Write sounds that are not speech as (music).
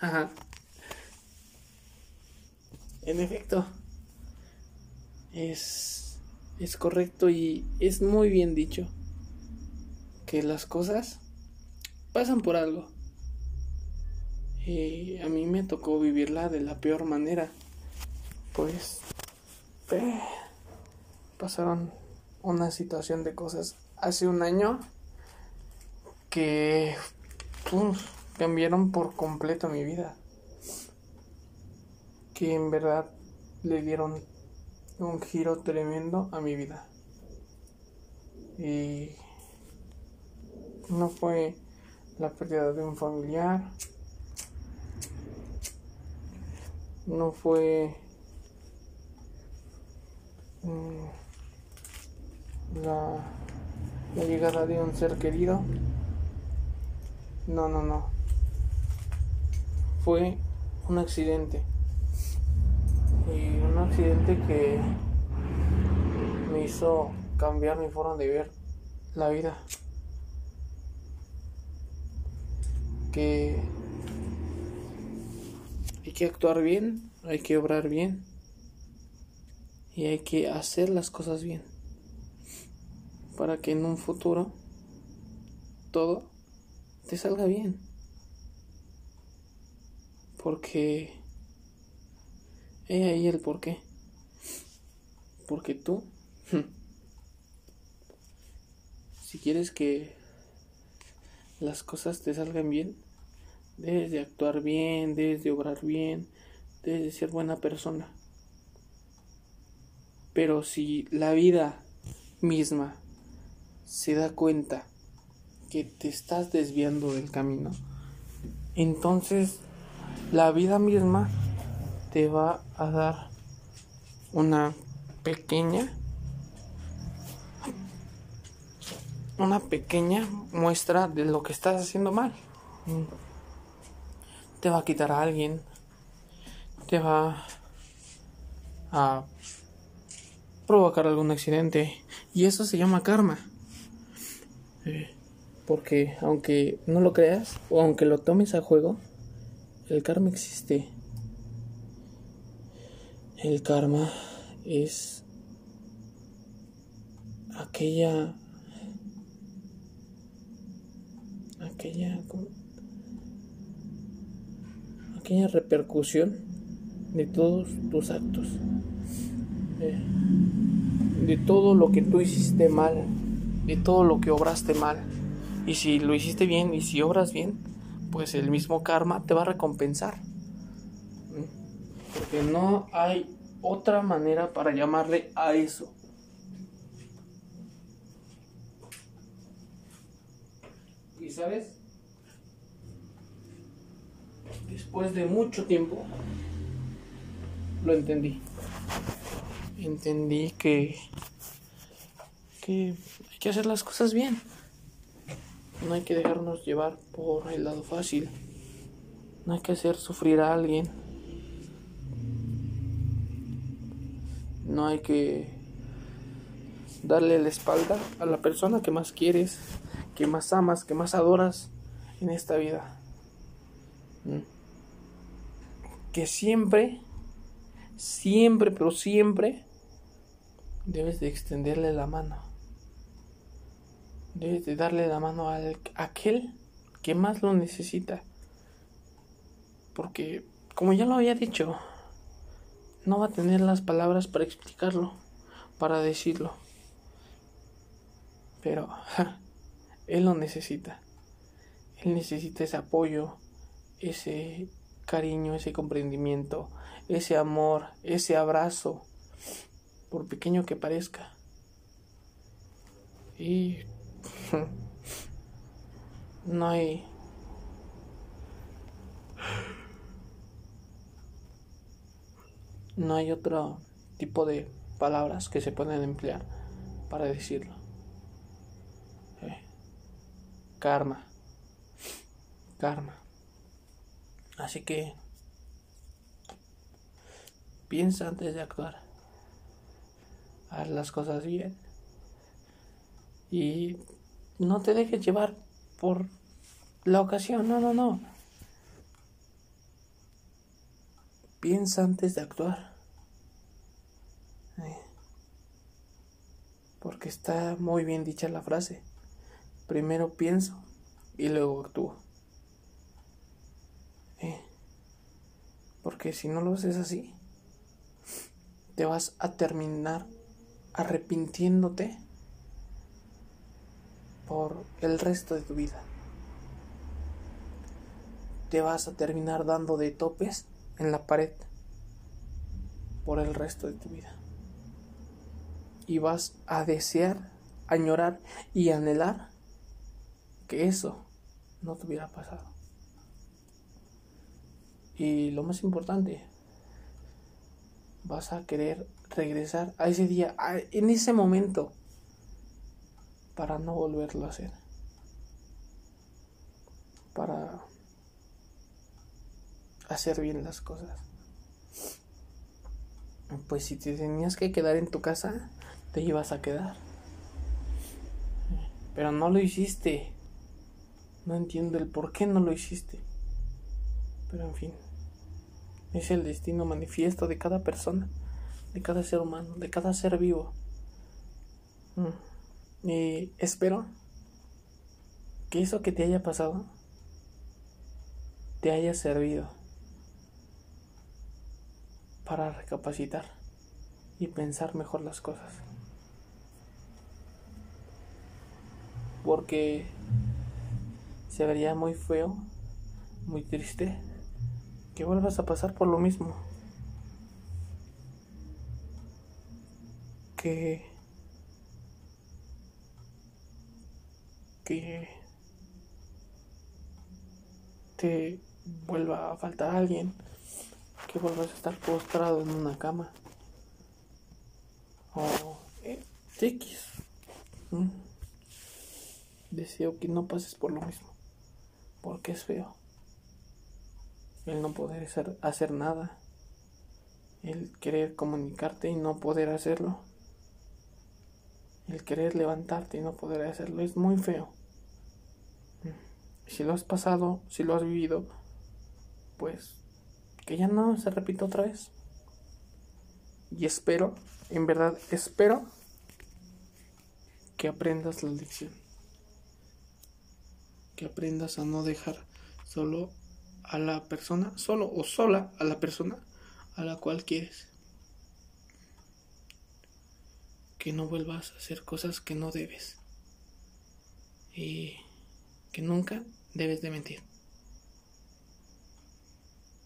Ajá. En efecto, es, es correcto y es muy bien dicho que las cosas pasan por algo. Y a mí me tocó vivirla de la peor manera. Pues eh, pasaron una situación de cosas hace un año que cambiaron por completo mi vida. Que en verdad le dieron un giro tremendo a mi vida. Y no fue la pérdida de un familiar, no fue mm, la, la llegada de un ser querido. No, no, no. Fue un accidente. Y un accidente que me hizo cambiar mi forma de ver la vida. Que hay que actuar bien, hay que obrar bien y hay que hacer las cosas bien para que en un futuro todo te salga bien. Porque he ahí el por qué. Porque tú, (laughs) si quieres que las cosas te salgan bien, debes de actuar bien, debes de obrar bien, debes de ser buena persona. Pero si la vida misma se da cuenta que te estás desviando del camino, entonces la vida misma te va a dar una pequeña una pequeña muestra de lo que estás haciendo mal. Te va a quitar a alguien, te va a provocar algún accidente y eso se llama karma. Porque aunque no lo creas o aunque lo tomes a juego, el karma existe. El karma es aquella aquella aquella repercusión de todos tus actos de todo lo que tú hiciste mal de todo lo que obraste mal. Y si lo hiciste bien y si obras bien, pues el mismo karma te va a recompensar. Porque no hay otra manera para llamarle a eso. ¿Y sabes? Después de mucho tiempo, lo entendí. Entendí que, que hay que hacer las cosas bien. No hay que dejarnos llevar por el lado fácil. No hay que hacer sufrir a alguien. No hay que darle la espalda a la persona que más quieres, que más amas, que más adoras en esta vida. Mm. Que siempre, siempre, pero siempre debes de extenderle la mano. De darle la mano a aquel que más lo necesita. Porque, como ya lo había dicho, no va a tener las palabras para explicarlo, para decirlo. Pero (laughs) él lo necesita. Él necesita ese apoyo, ese cariño, ese comprendimiento, ese amor, ese abrazo, por pequeño que parezca. Y no hay no hay otro tipo de palabras que se pueden emplear para decirlo. Eh, karma. Karma. Así que piensa antes de actuar. Haz las cosas bien. Y no te dejes llevar por la ocasión, no, no, no. piensa antes de actuar. Eh, porque está muy bien dicha la frase. Primero pienso y luego actúo. Eh, porque si no lo haces así, te vas a terminar arrepintiéndote por el resto de tu vida. Te vas a terminar dando de topes en la pared por el resto de tu vida. Y vas a desear, añorar y anhelar que eso no te hubiera pasado. Y lo más importante, vas a querer regresar a ese día, en ese momento, para no volverlo a hacer. Para hacer bien las cosas. Pues si te tenías que quedar en tu casa, te ibas a quedar. Pero no lo hiciste. No entiendo el por qué no lo hiciste. Pero en fin. Es el destino manifiesto de cada persona, de cada ser humano, de cada ser vivo. Mm. Y espero que eso que te haya pasado te haya servido para recapacitar y pensar mejor las cosas. Porque se vería muy feo, muy triste, que vuelvas a pasar por lo mismo. Que... Que te vuelva a faltar alguien que vuelvas a estar postrado en una cama. O eh, X. Deseo que no pases por lo mismo. Porque es feo. El no poder hacer, hacer nada. El querer comunicarte y no poder hacerlo. El querer levantarte y no poder hacerlo. Es muy feo. Si lo has pasado, si lo has vivido, pues que ya no se repita otra vez. Y espero, en verdad, espero que aprendas la lección. Que aprendas a no dejar solo a la persona, solo o sola a la persona a la cual quieres. Que no vuelvas a hacer cosas que no debes. Y que nunca debes de mentir.